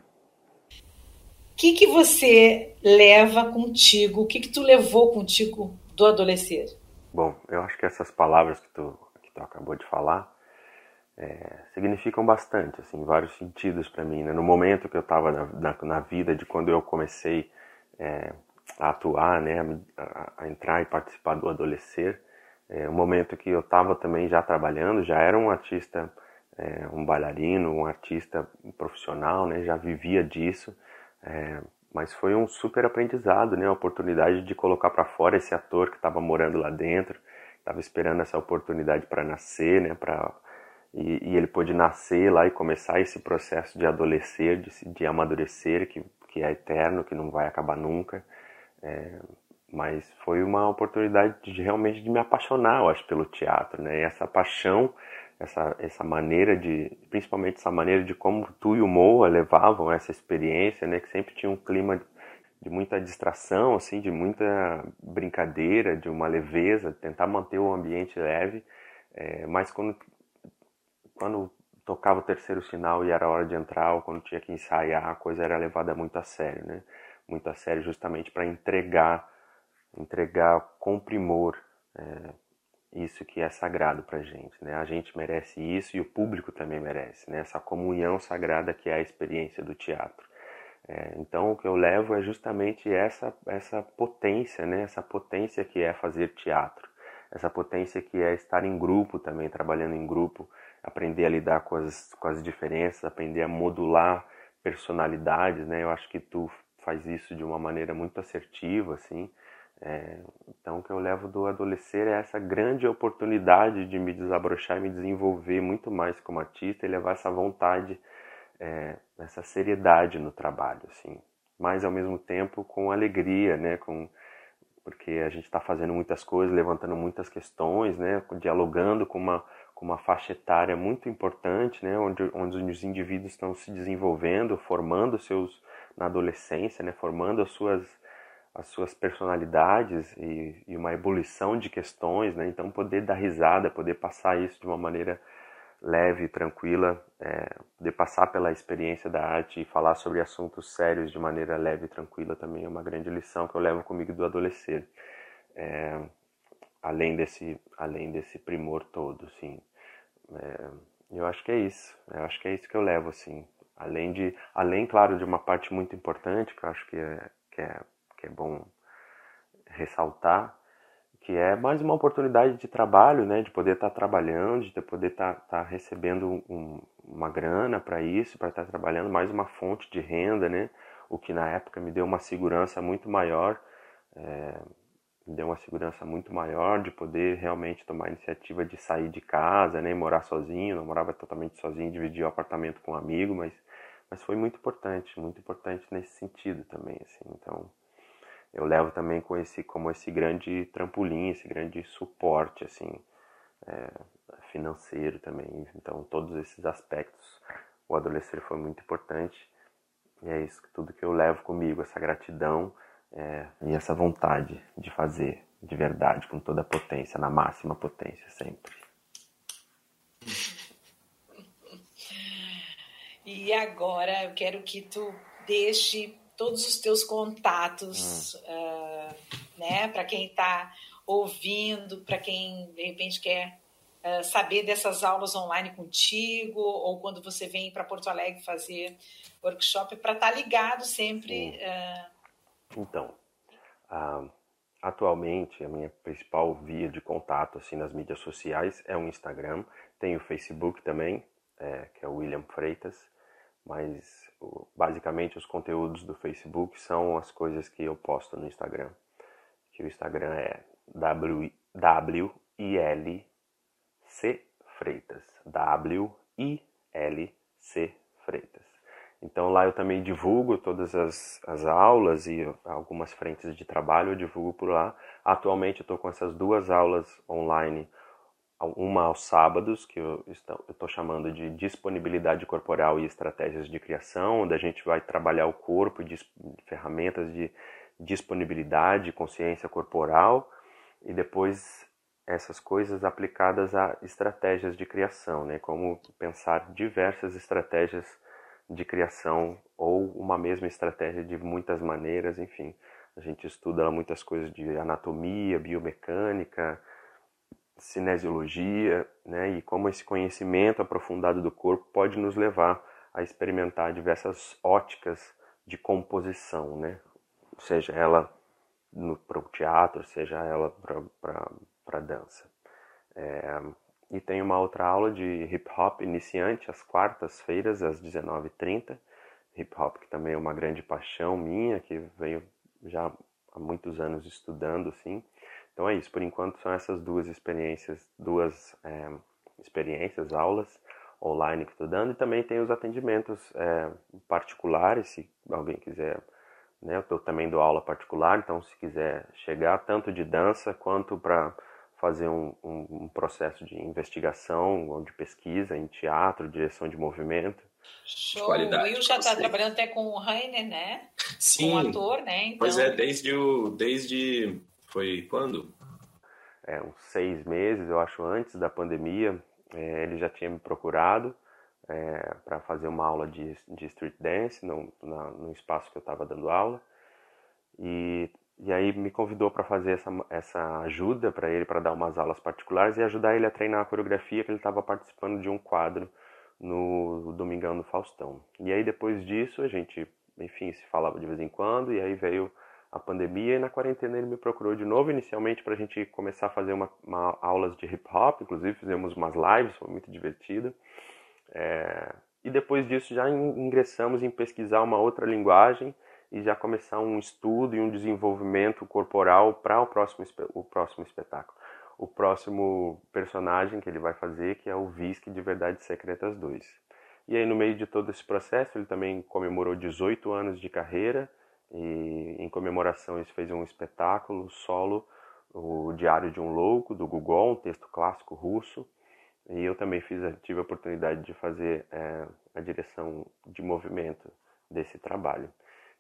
O que, que você leva contigo? O que, que tu levou contigo do adolescer? Bom, eu acho que essas palavras que tu, que tu acabou de falar é, significam bastante, assim, vários sentidos para mim. Né? No momento que eu estava na, na, na, vida, de quando eu comecei é, a atuar, né, a, a, entrar e participar do Adolescer, é, um momento que eu estava também já trabalhando, já era um artista, é, um bailarino, um artista profissional, né, já vivia disso, é, mas foi um super aprendizado, né, a oportunidade de colocar para fora esse ator que estava morando lá dentro, estava esperando essa oportunidade para nascer, né, para e, e, ele pôde nascer lá e começar esse processo de adolescer, de, de amadurecer, que, que é eterno, que não vai acabar nunca. É, mas foi uma oportunidade de realmente de me apaixonar, eu acho, pelo teatro, né? E essa paixão, essa, essa maneira de, principalmente essa maneira de como tu e o Moa levavam essa experiência, né? Que sempre tinha um clima de muita distração, assim, de muita brincadeira, de uma leveza, tentar manter o ambiente leve. É, mas quando quando tocava o terceiro sinal e era hora de entrar, ou quando tinha que ensaiar, a coisa era levada muito a sério, né? Muito a sério justamente para entregar, entregar com primor é, isso que é sagrado para gente, né? A gente merece isso e o público também merece, né? Essa comunhão sagrada que é a experiência do teatro. É, então o que eu levo é justamente essa essa potência, né? Essa potência que é fazer teatro, essa potência que é estar em grupo também, trabalhando em grupo, aprender a lidar com as, com as diferenças, aprender a modular personalidades, né? Eu acho que tu faz isso de uma maneira muito assertiva, assim. É, então, o que eu levo do adolescer é essa grande oportunidade de me desabrochar e me desenvolver muito mais como artista e levar essa vontade, é, essa seriedade no trabalho, assim. Mas, ao mesmo tempo, com alegria, né? Com, porque a gente está fazendo muitas coisas, levantando muitas questões, né? Dialogando com uma com uma faixa etária muito importante, né, onde, onde os indivíduos estão se desenvolvendo, formando seus na adolescência, né, formando as suas as suas personalidades e, e uma ebulição de questões, né, então poder dar risada, poder passar isso de uma maneira leve, tranquila, é, poder passar pela experiência da arte e falar sobre assuntos sérios de maneira leve e tranquila também é uma grande lição que eu levo comigo do adolescer. É, além desse além desse primor todo, sim. É, eu acho que é isso. Eu acho que é isso que eu levo, assim. Além de, além, claro, de uma parte muito importante que eu acho que é, que é, que é bom ressaltar, que é mais uma oportunidade de trabalho, né, de poder estar tá trabalhando, de poder estar tá, tá recebendo um, uma grana para isso, para estar tá trabalhando, mais uma fonte de renda, né, o que na época me deu uma segurança muito maior. É, me deu uma segurança muito maior de poder realmente tomar a iniciativa de sair de casa, né, morar sozinho, não morava totalmente sozinho, dividir o apartamento com um amigo, mas mas foi muito importante, muito importante nesse sentido também, assim. Então, eu levo também com esse como esse grande trampolim, esse grande suporte assim, é, financeiro também. Então, todos esses aspectos, o adolescer foi muito importante. E é isso tudo que eu levo comigo, essa gratidão é, e essa vontade de fazer de verdade, com toda a potência, na máxima potência sempre. E agora eu quero que tu deixe todos os teus contatos, hum. uh, né, para quem está ouvindo, para quem de repente quer uh, saber dessas aulas online contigo, ou quando você vem para Porto Alegre fazer workshop, para estar tá ligado sempre. Uh, então, atualmente a minha principal via de contato assim nas mídias sociais é o Instagram, tem o Facebook também, é, que é o William Freitas, mas basicamente os conteúdos do Facebook são as coisas que eu posto no Instagram. Que o Instagram é W, w I L C Freitas. W I L C Freitas. Então lá eu também divulgo todas as, as aulas e algumas frentes de trabalho eu divulgo por lá. Atualmente eu estou com essas duas aulas online, uma aos sábados, que eu estou chamando de disponibilidade corporal e estratégias de criação, onde a gente vai trabalhar o corpo, de ferramentas de disponibilidade, consciência corporal, e depois essas coisas aplicadas a estratégias de criação, né? como pensar diversas estratégias de criação ou uma mesma estratégia de muitas maneiras, enfim. A gente estuda muitas coisas de anatomia, biomecânica, cinesiologia, né, e como esse conhecimento aprofundado do corpo pode nos levar a experimentar diversas óticas de composição, né, seja ela para o teatro, seja ela para a dança. É, e tem uma outra aula de hip hop iniciante às quartas-feiras, às 19h30. Hip hop que também é uma grande paixão minha, que venho já há muitos anos estudando, assim. Então é isso, por enquanto são essas duas experiências, duas é, experiências, aulas online que estou dando, e também tem os atendimentos é, particulares, se alguém quiser, né, eu estou também dou aula particular, então se quiser chegar tanto de dança quanto para fazer um, um, um, processo de investigação ou de pesquisa em teatro, direção de movimento. Show. Qualidade, o Will já está trabalhando até com o Rainer, né? Sim. Com o ator, né? Então... Pois é, desde o. Desde. Foi quando? É, uns seis meses, eu acho, antes da pandemia, é, ele já tinha me procurado é, para fazer uma aula de, de street dance no, na, no espaço que eu estava dando aula. E e aí me convidou para fazer essa, essa ajuda para ele, para dar umas aulas particulares e ajudar ele a treinar a coreografia, que ele estava participando de um quadro no Domingão do Faustão. E aí depois disso a gente, enfim, se falava de vez em quando, e aí veio a pandemia e na quarentena ele me procurou de novo, inicialmente para a gente começar a fazer uma, uma, aulas de hip hop, inclusive fizemos umas lives, foi muito divertido. É, e depois disso já ingressamos em pesquisar uma outra linguagem e já começar um estudo e um desenvolvimento corporal para o próximo, o próximo espetáculo. O próximo personagem que ele vai fazer, que é o Visque de Verdades Secretas 2. E aí, no meio de todo esse processo, ele também comemorou 18 anos de carreira e, em comemoração, ele fez um espetáculo solo, o Diário de um Louco, do Gogol, um texto clássico russo. E eu também fiz, tive a oportunidade de fazer é, a direção de movimento desse trabalho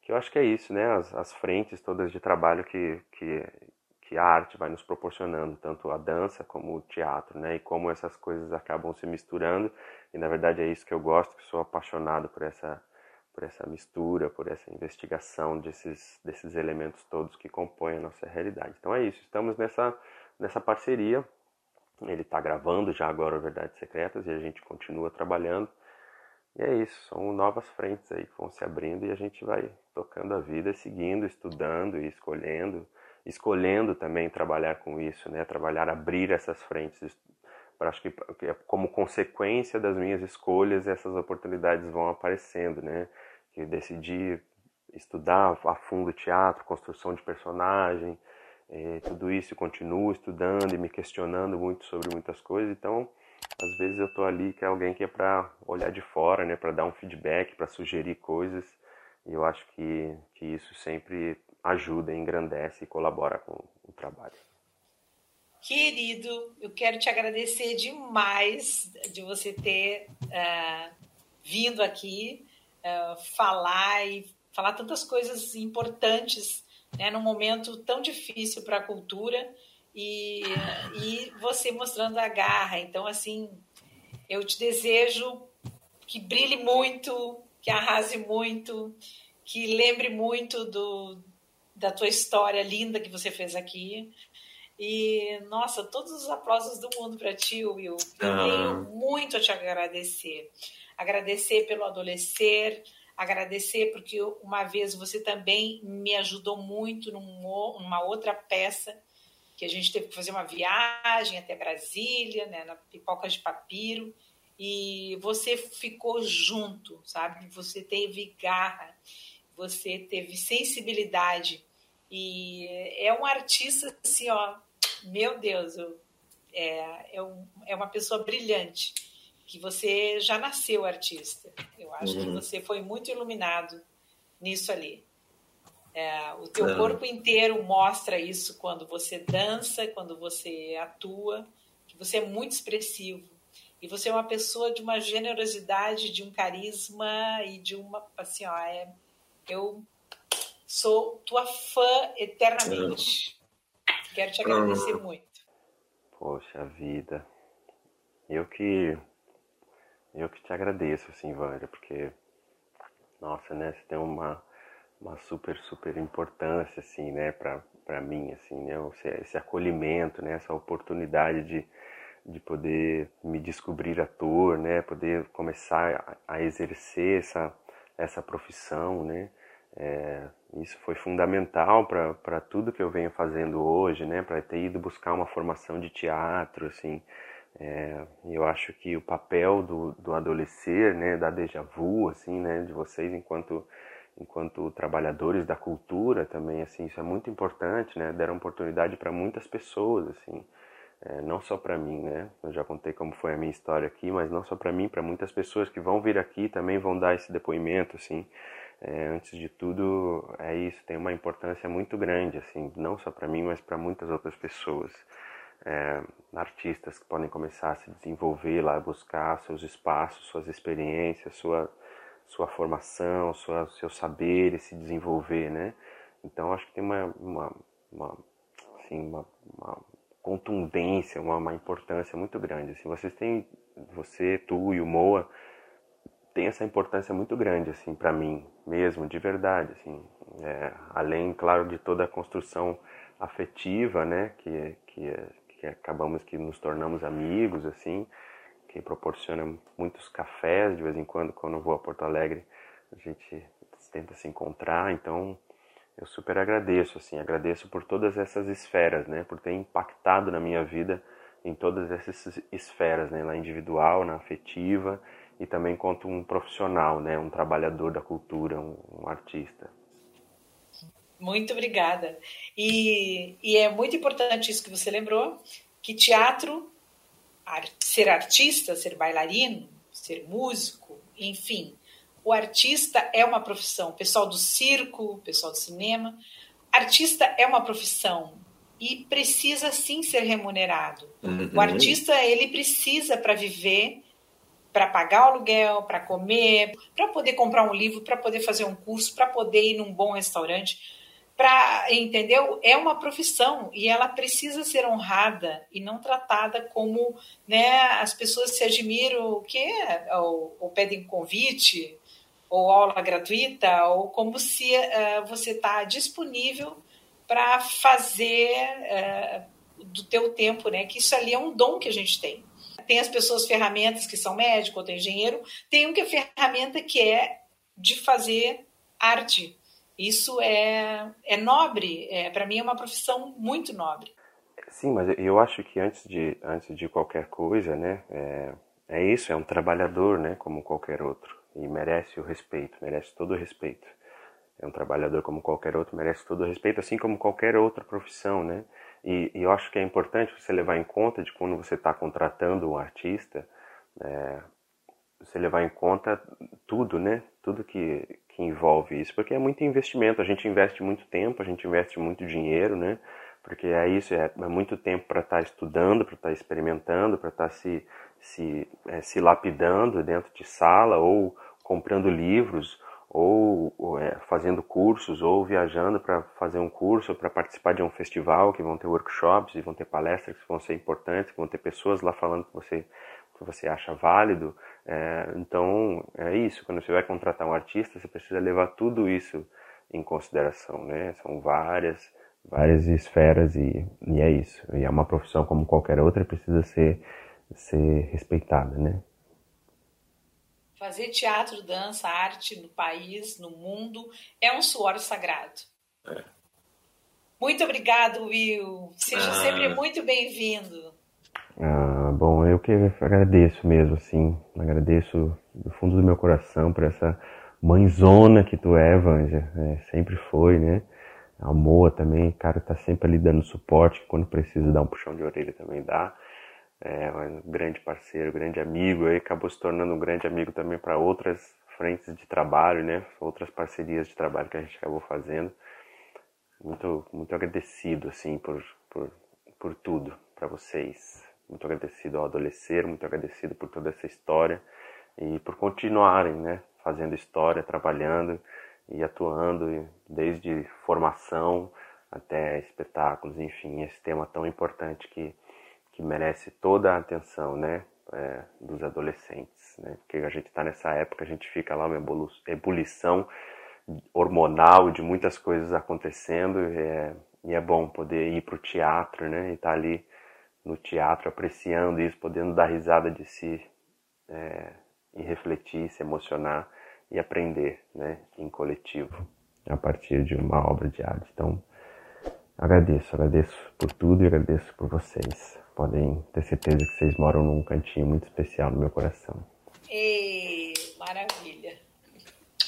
que eu acho que é isso, né? As, as frentes todas de trabalho que, que, que a arte vai nos proporcionando, tanto a dança como o teatro, né? E como essas coisas acabam se misturando. E na verdade é isso que eu gosto, que sou apaixonado por essa por essa mistura, por essa investigação desses desses elementos todos que compõem a nossa realidade. Então é isso. Estamos nessa nessa parceria. Ele está gravando já agora Verdades Secretas e a gente continua trabalhando. E é isso, são novas frentes aí que vão se abrindo e a gente vai tocando a vida, seguindo, estudando e escolhendo, escolhendo também trabalhar com isso, né? Trabalhar, abrir essas frentes. Acho que é como consequência das minhas escolhas, essas oportunidades vão aparecendo, né? Que decidi estudar a fundo teatro, construção de personagem, eh, tudo isso, continuo estudando e me questionando muito sobre muitas coisas, então às vezes eu tô ali que é alguém que é para olhar de fora, né, para dar um feedback, para sugerir coisas. E eu acho que, que isso sempre ajuda, engrandece e colabora com o trabalho. Querido, eu quero te agradecer demais de você ter uh, vindo aqui uh, falar e falar tantas coisas importantes né, num momento tão difícil para a cultura e, e você mostrando a garra. Então, assim, eu te desejo que brilhe muito, que arrase muito, que lembre muito do, da tua história linda que você fez aqui. E, nossa, todos os aplausos do mundo para ti, Will. Eu ah. tenho muito a te agradecer. Agradecer pelo adolescer, agradecer porque uma vez você também me ajudou muito numa outra peça que a gente teve que fazer uma viagem até Brasília, né, na Pipoca de Papiro, e você ficou junto, sabe? Você teve garra, você teve sensibilidade e é um artista assim, ó, meu Deus, eu, é, é, um, é uma pessoa brilhante que você já nasceu artista. Eu acho uhum. que você foi muito iluminado nisso ali. É, o teu corpo inteiro mostra isso quando você dança, quando você atua, que você é muito expressivo. E você é uma pessoa de uma generosidade, de um carisma e de uma. Assim, ó, é, eu sou tua fã eternamente. Quero te agradecer muito. Poxa vida. Eu que eu que te agradeço, assim, Vânia, porque, nossa, né, você tem uma, uma super, super importância, assim, né, pra mim, assim, né, esse, esse acolhimento, né, essa oportunidade de, de poder me descobrir ator, né, poder começar a, a exercer essa, essa profissão, né, é, isso foi fundamental para tudo que eu venho fazendo hoje, né, para ter ido buscar uma formação de teatro, assim, é, eu acho que o papel do, do adolescer, né, da déjà vu, assim, né, de vocês enquanto enquanto trabalhadores da cultura também, assim, isso é muito importante, né, deram oportunidade para muitas pessoas, assim, é, não só para mim, né, eu já contei como foi a minha história aqui, mas não só para mim, para muitas pessoas que vão vir aqui também vão dar esse depoimento, assim, é, antes de tudo, é isso, tem uma importância muito grande, assim, não só para mim, mas para muitas outras pessoas é, artistas que podem começar a se desenvolver lá, buscar seus espaços, suas experiências, sua, sua formação, sua, seus saberes, se desenvolver, né? Então acho que tem uma, uma, uma assim, uma, uma contundência, uma, uma, importância muito grande. Assim, vocês têm, você, tu e o Moa, tem essa importância muito grande assim para mim mesmo, de verdade, assim, é, além, claro, de toda a construção afetiva, né, que que que acabamos que nos tornamos amigos, assim, que proporciona muitos cafés de vez em quando, quando eu vou a Porto Alegre, a gente tenta se encontrar, então eu super agradeço, assim, agradeço por todas essas esferas, né, por ter impactado na minha vida em todas essas esferas, né, na individual, na afetiva e também quanto um profissional, né, um trabalhador da cultura, um, um artista. Muito obrigada. E, e é muito importante isso que você lembrou, que teatro, ser artista, ser bailarino, ser músico, enfim, o artista é uma profissão. O pessoal do circo, o pessoal do cinema, artista é uma profissão e precisa sim ser remunerado. Uhum. O artista ele precisa para viver, para pagar o aluguel, para comer, para poder comprar um livro, para poder fazer um curso, para poder ir num bom restaurante para entendeu? É uma profissão e ela precisa ser honrada e não tratada como né as pessoas se admiram o que ou, ou pedem convite ou aula gratuita ou como se uh, você está disponível para fazer uh, do teu tempo né? Que isso ali é um dom que a gente tem. Tem as pessoas ferramentas que são médico ou tem engenheiro tem um que é ferramenta que é de fazer arte isso é, é nobre, é, para mim é uma profissão muito nobre. Sim, mas eu acho que antes de, antes de qualquer coisa, né, é, é isso, é um trabalhador, né, como qualquer outro, e merece o respeito, merece todo o respeito. É um trabalhador como qualquer outro, merece todo o respeito, assim como qualquer outra profissão, né? E, e eu acho que é importante você levar em conta de quando você está contratando um artista, é, você levar em conta tudo, né? Tudo que, que envolve isso, porque é muito investimento, a gente investe muito tempo, a gente investe muito dinheiro, né? Porque é isso, é, é muito tempo para estar tá estudando, para estar tá experimentando, para estar tá se, se, é, se lapidando dentro de sala, ou comprando livros, ou, ou é, fazendo cursos, ou viajando para fazer um curso, para participar de um festival, que vão ter workshops e vão ter palestras que vão ser importantes, que vão ter pessoas lá falando que você que você acha válido. É, então, é isso. Quando você vai contratar um artista, você precisa levar tudo isso em consideração, né? São várias, várias esferas e, e é isso. E é uma profissão como qualquer outra, precisa ser, ser respeitada, né? Fazer teatro, dança, arte no país, no mundo, é um suor sagrado. É. Muito obrigado, Will. Seja ah. sempre muito bem-vindo. Ah, que agradeço mesmo, assim, agradeço do fundo do meu coração por essa mãezona que tu é, Vanja, é, sempre foi, né? A Moa também, cara, tá sempre ali dando suporte, quando precisa dar um puxão de orelha também dá. É um grande parceiro, grande amigo, aí acabou se tornando um grande amigo também para outras frentes de trabalho, né? Outras parcerias de trabalho que a gente acabou fazendo. Muito, muito agradecido, assim, por, por, por tudo para vocês. Muito agradecido ao Adolescer, muito agradecido por toda essa história e por continuarem, né? Fazendo história, trabalhando e atuando desde formação até espetáculos, enfim, esse tema tão importante que, que merece toda a atenção, né? É, dos adolescentes, né? Porque a gente está nessa época, a gente fica lá uma ebulição hormonal de muitas coisas acontecendo é, e é bom poder ir para o teatro, né? E estar tá ali no teatro apreciando isso, podendo dar risada de si é, e refletir, se emocionar e aprender, né? Em coletivo a partir de uma obra de arte. Então agradeço, agradeço por tudo e agradeço por vocês. Podem ter certeza que vocês moram num cantinho muito especial no meu coração. Ei, maravilha.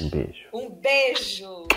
Um beijo. Um beijo.